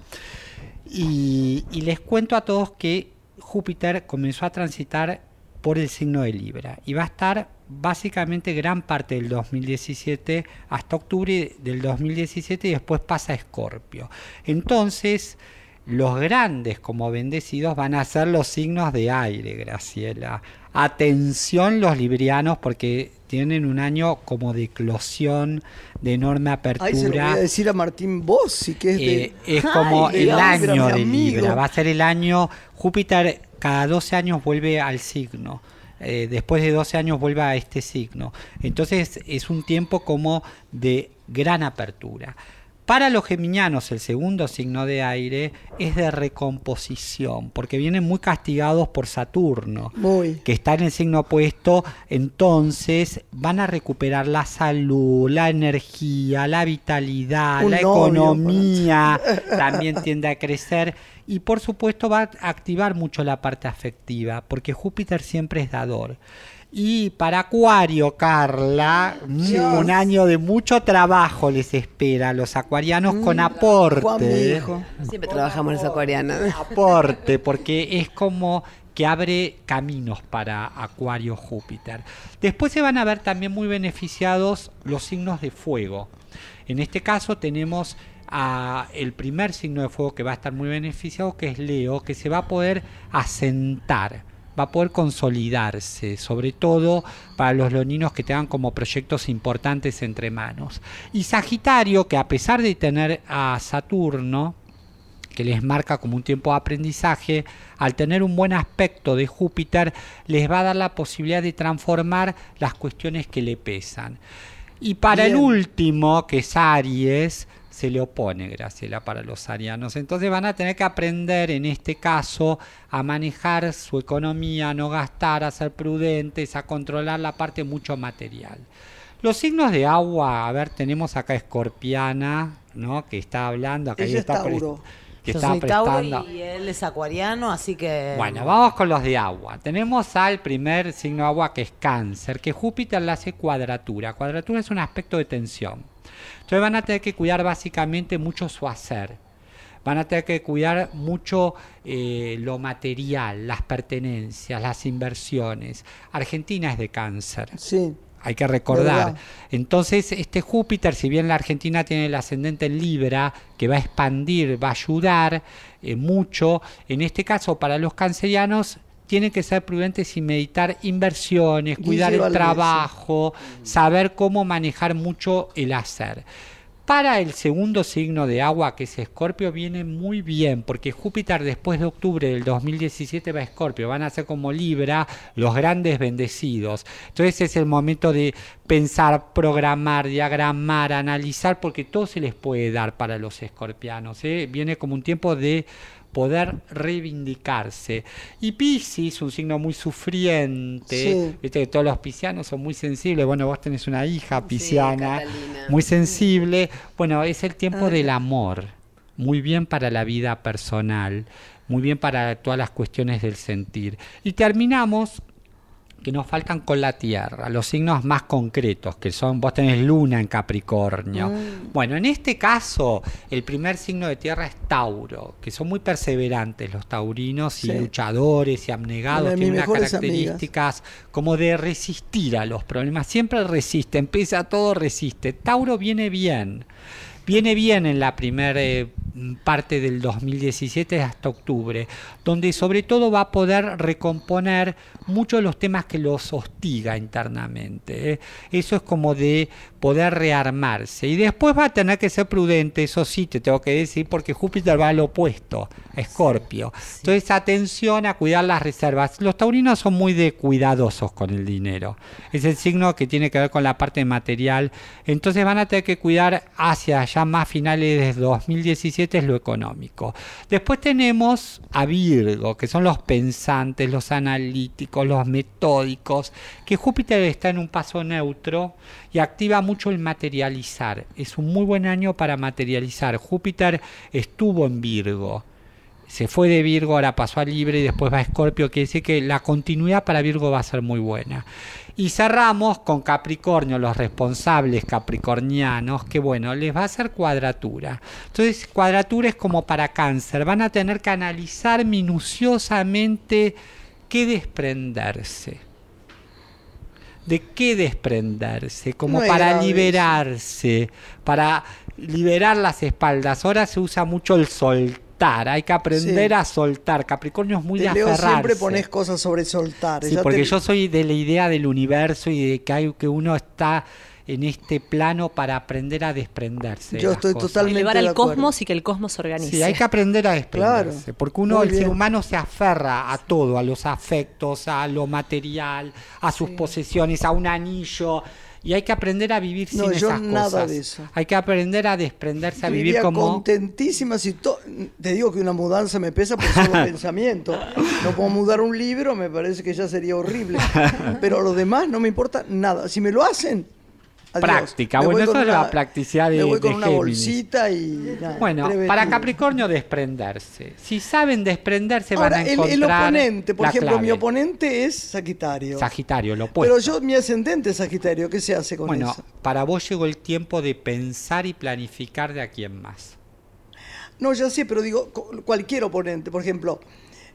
Y, y les cuento a todos que Júpiter comenzó a transitar por el signo de Libra y va a estar básicamente gran parte del 2017 hasta octubre del 2017 y después pasa a Escorpio. Entonces, los grandes como bendecidos van a ser los signos de aire, Graciela. Atención los librianos porque tienen un año como de eclosión, de enorme apertura. Ahí se lo voy a decir a Martín Bossi, que es de... Eh, es como el año de. Libra, va a ser el año, Júpiter cada 12 años vuelve al signo, eh, después de 12 años vuelve a este signo, entonces es un tiempo como de gran apertura. Para los geminianos, el segundo signo de aire es de recomposición, porque vienen muy castigados por Saturno Muy. que está en el signo opuesto, entonces van a recuperar la salud, la energía, la vitalidad, Un la novio, economía, también tiende a crecer y por supuesto va a activar mucho la parte afectiva, porque Júpiter siempre es dador. Y para Acuario, Carla, un año de mucho trabajo les espera a los acuarianos con aporte. Juan, mi hijo. Siempre trabajamos los acuarianos. aporte, porque es como que abre caminos para Acuario Júpiter. Después se van a ver también muy beneficiados los signos de fuego. En este caso tenemos a el primer signo de fuego que va a estar muy beneficiado, que es Leo, que se va a poder asentar, va a poder consolidarse, sobre todo para los leoninos que tengan como proyectos importantes entre manos. Y Sagitario, que a pesar de tener a Saturno, que les marca como un tiempo de aprendizaje, al tener un buen aspecto de Júpiter, les va a dar la posibilidad de transformar las cuestiones que le pesan. Y para el último, que es Aries, se le opone Graciela para los arianos. Entonces van a tener que aprender en este caso a manejar su economía, a no gastar, a ser prudentes, a controlar la parte mucho material. Los signos de agua, a ver, tenemos acá Escorpiana, ¿no? Que está hablando, acá Ella está Tauro. que Yo está soy Tauro prestando. y él es acuariano, así que... Bueno, vamos con los de agua. Tenemos al primer signo de agua que es cáncer, que Júpiter le hace cuadratura. Cuadratura es un aspecto de tensión. Entonces van a tener que cuidar básicamente mucho su hacer. Van a tener que cuidar mucho eh, lo material, las pertenencias, las inversiones. Argentina es de cáncer. Sí. Hay que recordar. Entonces, este Júpiter, si bien la Argentina tiene el ascendente en Libra, que va a expandir, va a ayudar eh, mucho, en este caso para los cancerianos tienen que ser prudentes y meditar inversiones, cuidar el trabajo, saber cómo manejar mucho el hacer. Para el segundo signo de agua, que es Escorpio, viene muy bien, porque Júpiter después de octubre del 2017 va a Escorpio, van a ser como Libra los grandes bendecidos. Entonces es el momento de pensar, programar, diagramar, analizar, porque todo se les puede dar para los escorpianos. ¿eh? Viene como un tiempo de poder reivindicarse. Y Piscis, un signo muy sufriente, Sí. viste que todos los piscianos son muy sensibles, bueno, vos tenés una hija pisciana, muy sensible, bueno, es el tiempo del amor, muy bien para la vida personal, muy bien para todas las cuestiones del sentir. Y terminamos que nos faltan con la Tierra, los signos más concretos, que son, vos tenés luna en Capricornio. Bueno, en este caso, el primer signo de Tierra es Tauro, que son muy perseverantes los taurinos y luchadores y abnegados, de tienen unas características como de resistir a los problemas, siempre resiste, empieza todo resiste. Tauro viene bien. Viene bien en la primera eh, parte del 2017 hasta octubre, donde sobre todo va a poder recomponer muchos de los temas que los hostiga internamente. ¿eh? Eso es como de poder rearmarse. Y después va a tener que ser prudente, eso sí te tengo que decir, porque Júpiter va al opuesto, Escorpio. Entonces atención a cuidar las reservas. Los taurinos son muy de cuidadosos con el dinero. Es el signo que tiene que ver con la parte material. Entonces van a tener que cuidar hacia ya más finales de 2017 es lo económico. Después tenemos a Virgo, que son los pensantes, los analíticos, los metódicos, que Júpiter está en un paso neutro y activa mucho el materializar. Es un muy buen año para materializar. Júpiter estuvo en Virgo se fue de Virgo, ahora pasó a Libre y después va a Escorpio, quiere decir que la continuidad para Virgo va a ser muy buena. Y cerramos con Capricornio, los responsables capricornianos, que bueno, les va a hacer cuadratura. Entonces, cuadratura es como para cáncer, van a tener que analizar minuciosamente qué desprenderse. ¿De qué desprenderse? Como para grave liberarse, para liberar las espaldas. Ahora se usa mucho el soltar, hay que aprender Sí. a soltar. Capricornio es muy de Te leo aferrarse. siempre pones cosas sobre soltar. Sí, Ya porque te- yo soy de la idea del universo y de que hay que uno está en este plano para aprender a desprenderse. de Yo las estoy cosas. totalmente Elevar de al cosmos y que el cosmos se organice. Sí, hay que aprender a desprenderse, Claro. porque uno, Muy el ser humano se aferra a todo, a los afectos, a lo material, a sus posesiones, a un anillo, y hay que aprender a vivir No, sin yo esas nada cosas. de eso. Hay que aprender a desprenderse, a vivir como contentísima si to- te digo que una mudanza me pesa por solo pensamiento. No puedo mudar un libro, me parece que ya sería horrible. Pero lo demás no me importa nada. Si me lo hacen, Adiós. Práctica. Me Bueno, eso es la practicidad de Me voy con de una Géminis. bolsita y. nada, Bueno, para Capricornio desprenderse. Si saben desprenderse van Ahora, a el, encontrar el oponente, por ejemplo, mi oponente es Sagitario. Sagitario, lo Pero opuesto. yo, mi ascendente es Sagitario, ¿qué se hace con bueno, eso? para vos llegó el tiempo de pensar y planificar de a quién más. No, ya sé, pero digo, cu- cualquier oponente, por ejemplo,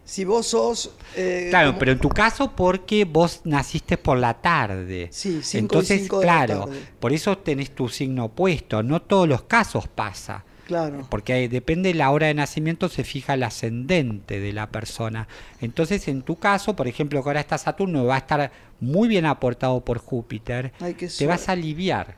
si vos sos... eh, Claro, como- pero en tu caso porque vos naciste por la tarde. Sí, cinco y Entonces, cinco de la claro, tarde. por eso tenés tu signo opuesto. No todos los casos pasa. Claro. Porque depende de la hora de nacimiento, se fija el ascendente de la persona. Entonces, en tu caso, por ejemplo, que ahora está Saturno, va a estar muy bien aportado por Júpiter, Ay, te vas a aliviar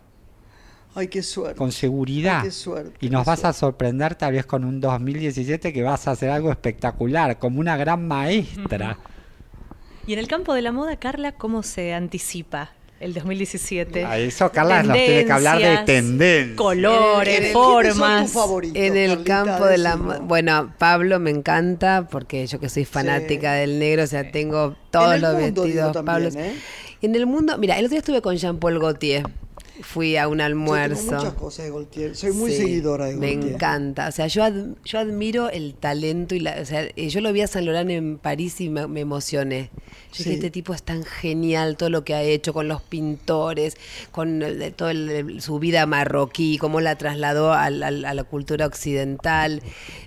Ay, qué suerte. con seguridad. Ay, qué suerte, y nos qué vas a sorprender tal vez con un 2017 que vas a hacer algo espectacular, como una gran maestra. Y en el campo de la moda, Carla, ¿cómo se anticipa el 2017? A eso, Carla, nos tiene que hablar de Tendencias, tendencia. Colores, ¿Quiénes son tus formas. En el Carlita? campo de la... Mo- Bueno, Pablo me encanta porque yo que soy fanática del negro, o sea, tengo todos En el los mundo, digo, vestidos también, Pablo. ¿eh? En el mundo, mira, el otro día estuve con Jean-Paul Gaultier. Fui a un Yo almuerzo. tengo muchas cosas de Gaultier. Soy muy Sí, seguidora de Me Gaultier. encanta. O sea, yo, ad- yo admiro el talento y la. O sea, eh, yo lo vi a San Laurent en París y me, me emocioné. Yo Sí. dije, este tipo es tan genial, todo lo que ha hecho con los pintores, con el- de- todo el- su vida marroquí, cómo la trasladó al- a la cultura occidental.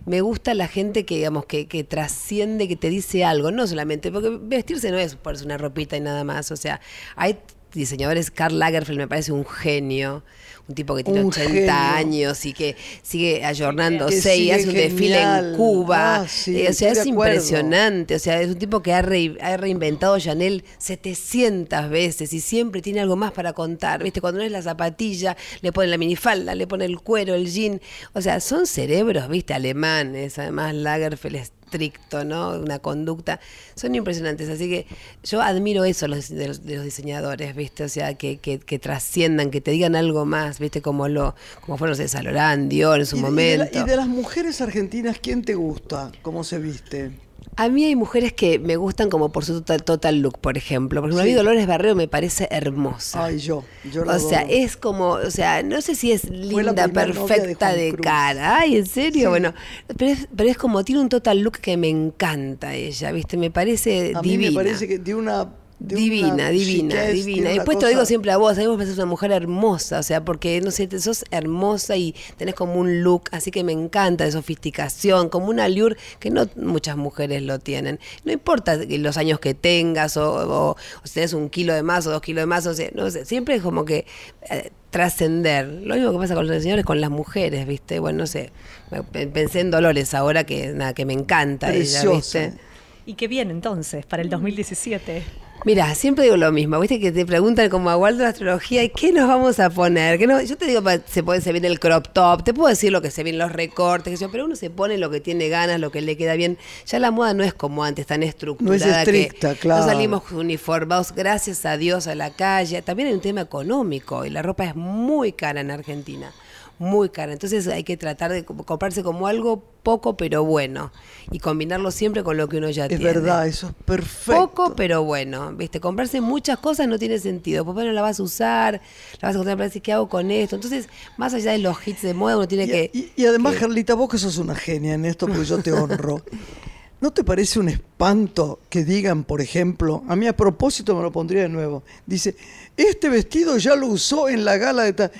Me gusta la gente que, digamos, que, que trasciende, que te dice algo, no solamente, porque vestirse no es ponerse una ropita y nada más. O sea, hay diseñadores, Karl Lagerfeld me parece un genio, un tipo que tiene Un 80 genio. años y que sigue ayornándose y hace un desfile en Cuba. Ah, sí, Eh, o sea, es impresionante. O sea, es un tipo que ha, re- ha reinventado Chanel 700 veces y siempre tiene algo más para contar. ¿Viste? Cuando no es la zapatilla, le pone la minifalda, le pone el cuero, el jean. O sea, son cerebros, ¿viste? Alemanes. Además, Lagerfeld es estricto, ¿no? Una conducta. Son impresionantes. Así que yo admiro eso los- de, los, de los diseñadores, ¿viste? O sea, que, que, que trasciendan, que te digan algo más, ¿viste? Como lo como fueron de Salorán, Dior en su Y de- y de momento. la- Y de, las mujeres argentinas, ¿quién te gusta? ¿Cómo se viste? A mí hay mujeres que me gustan como por su total, total look, por ejemplo. Por ejemplo, a mí Sí. Dolores Barrero me parece hermosa. Ay, yo. yo la o sea, adoro. es como, o sea, no sé si es linda, de perfecta de, cara. Ay, en serio, Sí. bueno. Pero es, pero es como, tiene un total look que me encanta ella, ¿viste? Me parece A mí me parece que de una... de Divina, una divina, chiquez, divina. Y después te lo digo cosa- siempre a vos, a mí me parece una mujer hermosa, o sea, porque, no sé, te- sos hermosa y tenés como un look, así que me encanta de sofisticación, como un allure que no muchas mujeres lo tienen. No importa los años que tengas o, o- o si tenés un kilo de más o dos kilos de más, o sea, no sé, siempre es como que eh, trascender. Lo mismo que pasa con los señores, con las mujeres, ¿viste? Bueno, no sé, me- pensé en Dolores ahora que, nada, que me encanta ella. ¿viste? ¿Y qué viene entonces para el 2017? Mira, siempre digo lo mismo, viste que te preguntan como a Waldo de astrología, ¿y qué nos vamos a poner? ¿Qué no? Yo te digo, pa- se, puede, se viene el crop top, te puedo decir lo que se vienen los recortes, pero uno se pone lo que tiene ganas, lo que le queda bien. Ya la moda no es como antes, tan estructurada. estricta, que claro. No salimos uniformados, gracias a Dios, a la calle. También hay un tema económico y la ropa es muy cara en Argentina. Muy cara. Entonces hay que tratar de co- comprarse como algo poco pero bueno y combinarlo siempre con lo que uno ya Es tiene. verdad, eso es perfecto. Poco, pero bueno, ¿viste? Comprarse muchas cosas no tiene sentido. Porque no la vas a usar, la vas a parece, ¿qué hago con esto? Entonces, más allá de los hits de moda, uno tiene Y, que... y- y además, Carlita, vos que sos una genia en esto, porque yo te honro. ¿No te parece un espanto que digan, por ejemplo, a mí a propósito me lo pondría de nuevo, dice, este vestido ya lo usó en la gala de tal...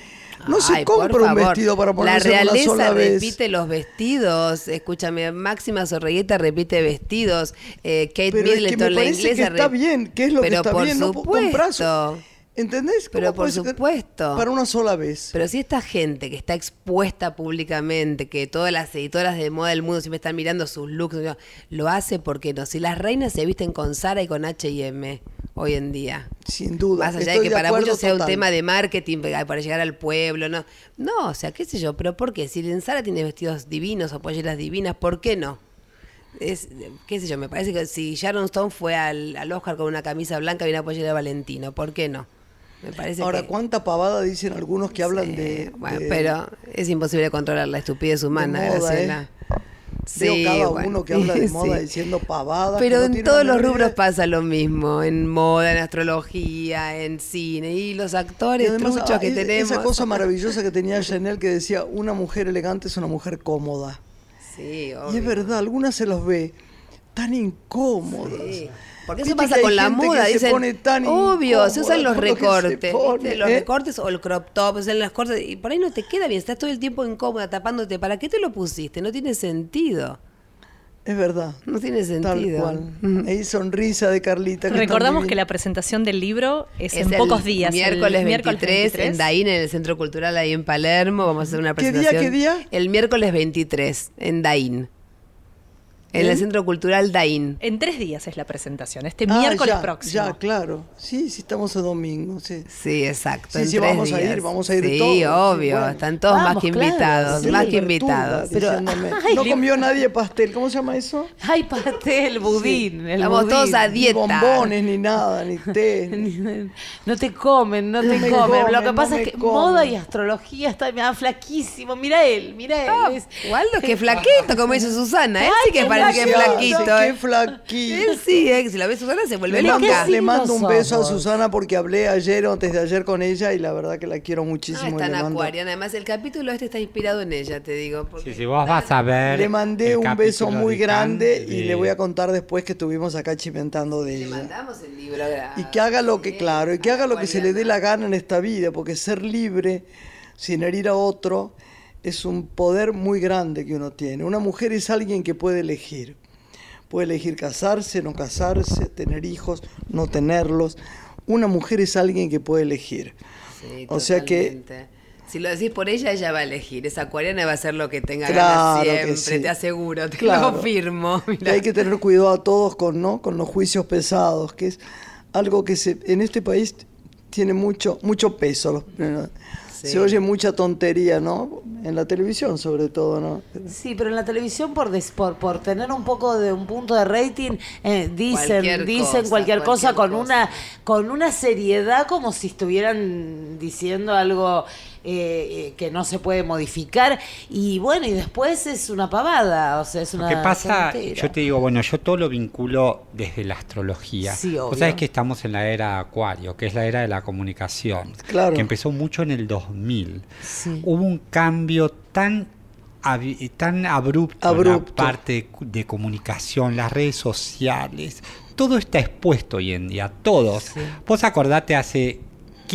No se Ay, por compra un vestido para La ponerse una realeza sola vez. repite los vestidos. Escúchame, Máxima Sorregueta repite vestidos. eh, Kate Pero es que Middleton, me la inglesa. que está bien, que es lo que Pero está por bien, no po- comprás- supuesto. ¿Entendés? Pero ¿Cómo por supuesto. Para una sola vez. Pero si esta gente que está expuesta públicamente, que todas las editoras de moda del mundo siempre están mirando sus looks, lo hace porque no. Si las reinas se visten con Zara y con H&M hoy en día. Sin duda. Más allá Estoy de que para muchos sea un tema de marketing para para llegar al pueblo, ¿no? No, o sea, qué sé yo, pero ¿por qué? Si en Zara tiene vestidos divinos o polleras divinas, ¿por qué no? Es, qué sé yo, me parece que si Sharon Stone fue al, al Oscar con una camisa blanca y una pollera de Valentino, ¿por qué no? Me parece Ahora, que... ¿cuánta pavada dicen algunos que hablan Sí, de, bueno, de- pero es imposible controlar la estupidez humana, de moda, Graciela. ¿eh? Sí, Veo cada bueno, uno que habla de sí. moda diciendo pavadas. Pero no en todos los rubros pasa lo mismo, en moda, en astrología, en cine, y los Y actores además, truchos que tenemos. Esa cosa maravillosa que tenía Chanel que decía, una mujer elegante es una mujer cómoda. Sí, Y obvio. es verdad, algunas se los ve tan incómodas. Sí. Porque eso pasa con la que moda, se dicen, pone tan obvio, se usan los recortes, los ¿eh? recortes o el crop top, o sea, las cortes, y por ahí no te queda bien, estás todo el tiempo incómoda, tapándote, ¿para qué te lo pusiste? No tiene sentido, Es verdad. no tiene Tal sentido. cual. Ahí sonrisa de Carlita. que Recordamos que la presentación del libro es, Es en el pocos días. el Miércoles 23, en Daín, en el Centro Cultural ahí en Palermo. Vamos a hacer una ¿Qué día, presentación. qué día? El miércoles 23, en Daín. En el ¿Eh? Centro Cultural Daín. En tres días es la presentación, este Ah, miércoles ya, próximo. Ya, claro. Sí, sí, estamos a domingo, sí. Sí, exacto. Sí, en sí, tres vamos a ir, vamos a ir Sí, todos, sí, obvio. bueno. Están todos más que claro, invitados. sí. más que invitados. Pero- diciéndome, Ay, no comió nadie pastel. ¿Cómo se llama eso? Ay, pastel, budín. el Estamos todos a Ni dieta. bombones, ni nada, ni té. No te comen, no te No comen. Lo que no pasa es que comen. moda y astrología está mira, flaquísimo. Mira él, mira él. Ah, es- Waldo, que flaquito, como dice Susana. Él sí que parece que es flaquito. Qué eh. flaquito. Él sí, eh, que si la ve Susana se vuelve Le mando, loca. ¿Qué le mando un beso a? Susana porque hablé ayer o antes de ayer con ella y la verdad que la quiero Ah, muchísimo. y está en le mando- Acuario. Además, el capítulo este está inspirado en ella, te digo. porque- Sí, si vos vas a ver. Le mandé un beso muy de grande y le voy a contar después que estuvimos acá chimentando de Le ella. mandamos el libro. Y que haga lo que, Sí, claro, y que haga lo que se le dé la gana en esta vida, porque ser libre sin herir a otro es un poder muy grande que uno tiene. Una mujer es alguien que puede elegir. Puede elegir casarse, no casarse, tener hijos, no tenerlos. Una mujer es alguien que puede elegir. Sí, O sea que-. Si lo decís por ella, ella va a elegir. Esa acuariana va a hacer lo que tenga Claro ganas siempre, sí. te aseguro, te Claro. lo firmo. Mirá. hay que tener cuidado a todos con, ¿no? con los juicios pesados, que es algo que se, en este país tiene mucho, mucho peso. Los- Sí. Se oye mucha tontería, ¿no? En la televisión sobre todo, ¿no? Sí, pero en la televisión por, des- por, por tener un poco de un punto de rating eh, dicen Cualquier dicen cosa, cualquier cosa cualquier con cosa. una con una seriedad como si estuvieran diciendo algo eh, eh, que no se puede modificar y bueno y después es una pavada, o sea es Lo una que pasa, yo te digo, bueno, yo todo lo vinculo desde la astrología. Sí, Vos obvio. sabés que estamos en la era Acuario, que es la era de la comunicación, Claro. que empezó mucho en el 2000. Sí. Hubo un cambio tan tan abrupto, Abrupto. la parte de comunicación, las redes sociales, todo está expuesto hoy en día, todos. Vos acordate hace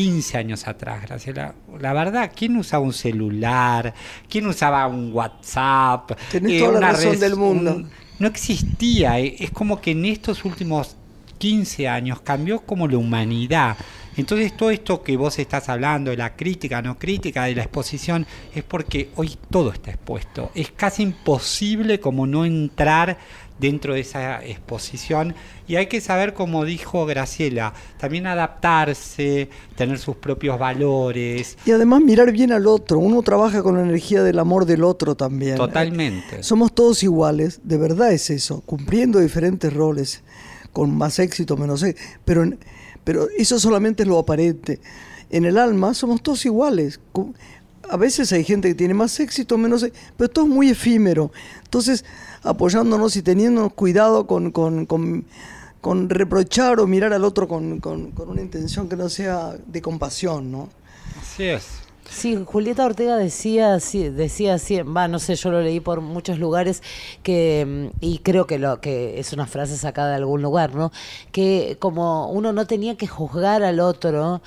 15 años atrás, Graciela, la verdad, ¿quién usaba un celular? ¿Quién usaba un WhatsApp? Tenés toda la razón del mundo. un- no existía, eh, es como que en estos últimos 15 años cambió como la humanidad. Entonces todo esto que vos estás hablando, de la crítica, no crítica, de la exposición, es porque hoy todo está expuesto. Es casi imposible como no entrar dentro de esa exposición y hay que saber, como dijo Graciela, también adaptarse, tener sus propios valores. Y además mirar bien al otro. Uno trabaja con la energía del amor del otro también. Totalmente. Somos todos iguales, de verdad es eso, cumpliendo diferentes roles, con más éxito, menos éxito, pero, pero eso solamente es lo aparente. En el alma somos todos iguales. A veces hay gente que tiene más éxito, menos éxito, pero todo es muy efímero. Entonces, apoyándonos y teniéndonos cuidado con, con, con- con reprochar o mirar al otro con, con- con una intención que no sea de compasión, ¿no? Así es. Sí, Julieta Ortega decía, sí, decía, sí, va, no sé, yo lo leí por muchos lugares que mm, y creo que lo que es una frase sacada de algún lugar, ¿no? Que como uno no tenía que juzgar al otro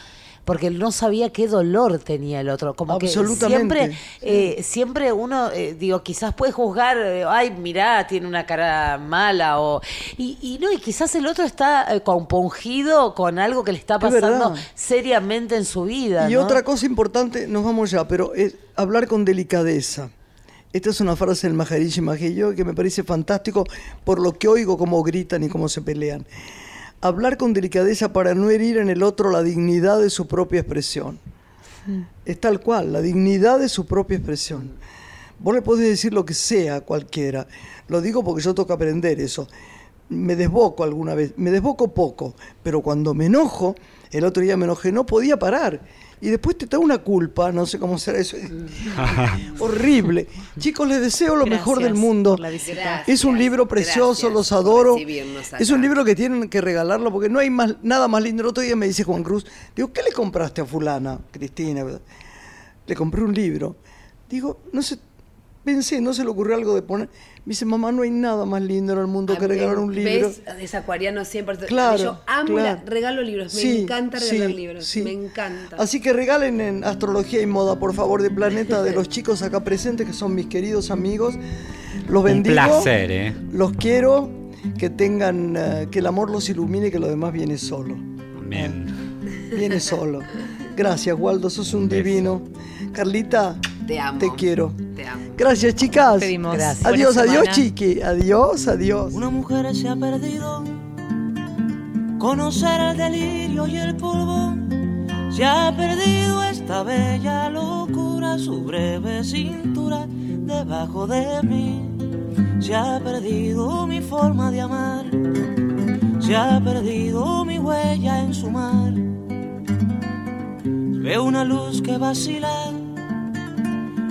porque no sabía qué dolor tenía el otro, como que siempre eh, siempre uno, eh, digo, quizás puede juzgar, eh, ay, mirá, tiene una cara mala, o y, y no, y quizás el otro está eh, compungido con algo que le está Es pasando seriamente en su vida. Y ¿no? otra cosa importante, nos vamos ya, pero es hablar con delicadeza. Esta es una frase del Maharishi Mahesh que me parece fantástico por lo que oigo cómo gritan y cómo se pelean. Hablar con delicadeza para no herir en el otro la dignidad de su propia expresión. Es tal cual, la dignidad de su propia expresión. Vos le podés decir lo que sea a cualquiera. Lo digo porque yo toca aprender eso. Me desboco alguna vez, me desboco poco, pero cuando me enojo, el otro día me enojé, no podía parar. Y después te da una culpa, no sé cómo será eso. Horrible. Chicos, les deseo lo mejor del mundo. Gracias, Es un libro precioso, gracias los adoro. Es un libro que tienen que regalarlo porque no hay más, nada más lindo. El otro día me dice Juan Cruz, digo, ¿qué le compraste a fulana, Cristina? Le compré un libro. Digo, no sé, pensé, no se le ocurrió algo de poner. Me dice, mamá, no hay nada más lindo en el mundo que A regalar un libro. ¿Ves? Es acuariano 100%. Claro, Yo amo, claro. la- regalo libros. Me Sí, encanta regalar sí, libros. sí. Me encanta. Así que regalen en Astrología y Moda, por favor, de Planeta, de los chicos acá presentes, que son mis queridos amigos. Los Un bendigo. placer, ¿eh? Los quiero. Que tengan, eh, que el amor los ilumine, que lo demás viene solo. Amén. Viene solo. Gracias, Waldo, sos un divino. Carlita, Te amo. te quiero. Te amo. Gracias, chicas. Pedimos. Gracias. Adiós, Buena adiós, semana. chiqui. Adiós, adiós. Una mujer se ha perdido. Conocer el delirio y el polvo. Se ha perdido esta bella locura, su breve cintura debajo de mí. Se ha perdido mi forma de amar. Se ha perdido mi huella en su mar. Veo una luz que vacila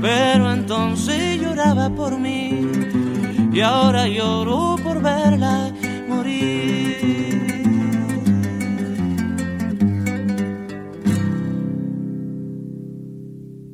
pero entonces lloraba por mí y ahora lloro por verla